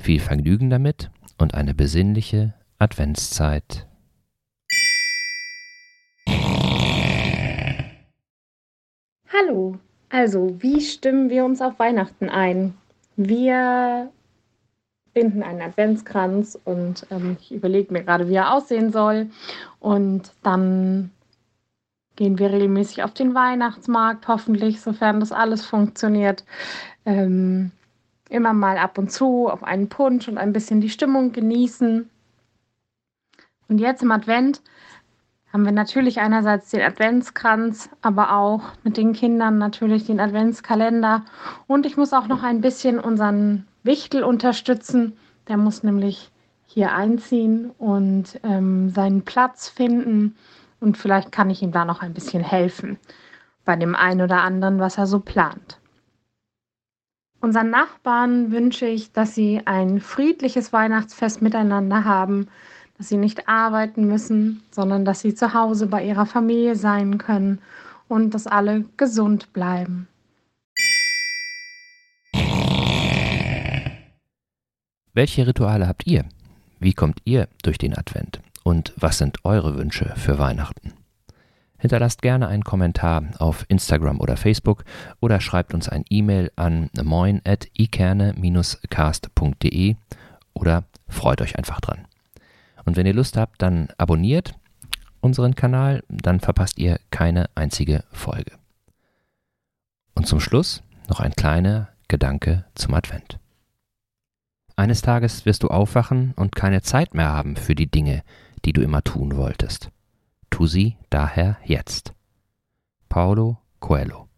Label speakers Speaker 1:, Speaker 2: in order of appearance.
Speaker 1: Viel Vergnügen damit und eine besinnliche Adventszeit.
Speaker 2: Hallo, also wie stimmen wir uns auf Weihnachten ein? Wir binden einen Adventskranz und ähm, ich überlege mir gerade, wie er aussehen soll. Und dann gehen wir regelmäßig auf den Weihnachtsmarkt, hoffentlich, sofern das alles funktioniert. Ähm, immer mal ab und zu auf einen Punsch und ein bisschen die Stimmung genießen. Und jetzt im Advent haben wir natürlich einerseits den Adventskranz, aber auch mit den Kindern natürlich den Adventskalender. Und ich muss auch noch ein bisschen unseren Wichtel unterstützen. Der muss nämlich hier einziehen und ähm, seinen Platz finden. Und vielleicht kann ich ihm da noch ein bisschen helfen bei dem einen oder anderen, was er so plant. Unseren Nachbarn wünsche ich, dass sie ein friedliches Weihnachtsfest miteinander haben, dass sie nicht arbeiten müssen, sondern dass sie zu Hause bei ihrer Familie sein können und dass alle gesund bleiben.
Speaker 1: Welche Rituale habt ihr? Wie kommt ihr durch den Advent? Und was sind eure Wünsche für Weihnachten? Hinterlasst gerne einen Kommentar auf Instagram oder Facebook oder schreibt uns ein E-Mail an moin.ikerne-cast.de oder freut euch einfach dran. Und wenn ihr Lust habt, dann abonniert unseren Kanal, dann verpasst ihr keine einzige Folge. Und zum Schluss noch ein kleiner Gedanke zum Advent. Eines Tages wirst du aufwachen und keine Zeit mehr haben für die Dinge, die du immer tun wolltest. Tu sie daher jetzt. Paulo Coelho